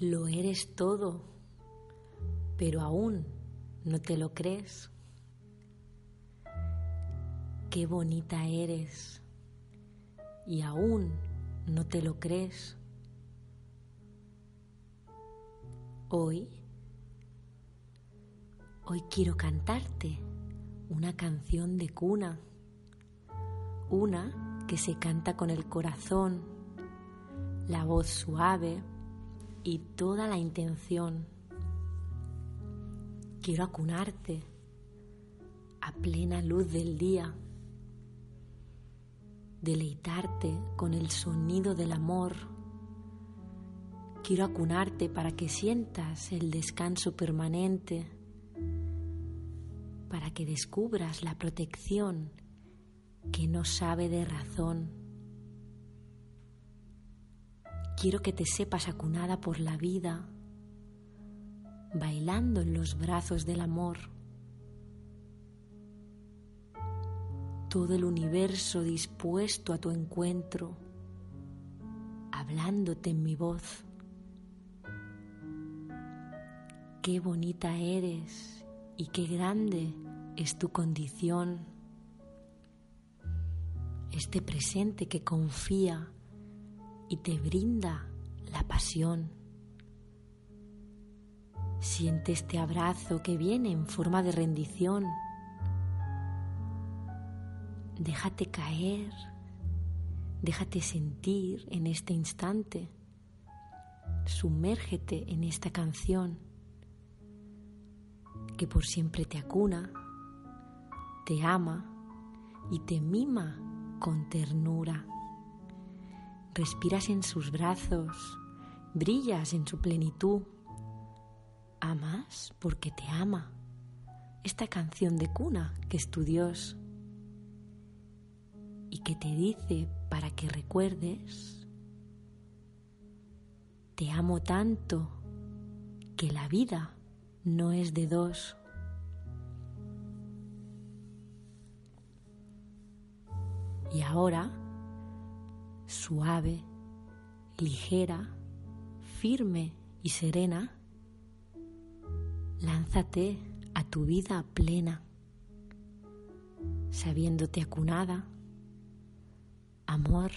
Lo eres todo, pero aún no te lo crees. Qué bonita eres y aún no te lo crees. Hoy, hoy quiero cantarte una canción de cuna, una que se canta con el corazón, la voz suave y toda la intención. Quiero acunarte a plena luz del día, deleitarte con el sonido del amor. Quiero acunarte para que sientas el descanso permanente, para que descubras la protección que no sabe de razón Quiero que te sepas acunada por la vida, bailando en los brazos del amor. Todo el universo dispuesto a tu encuentro, hablándote en mi voz. Qué bonita eres y qué grande es tu condición. Este presente que confía y te brinda la pasión. Siente este abrazo que viene en forma de rendición. Déjate caer, déjate sentir en este instante. Sumérgete en esta canción que por siempre te acuna, te ama y te mima con ternura respiras en sus brazos, brillas en su plenitud. Amas porque te ama. Esta canción de cuna que es tu Dios y que te dice para que recuerdes, te amo tanto que la vida no es de dos. Y ahora suave, ligera, firme y serena, lánzate a tu vida plena, sabiéndote acunada, amor,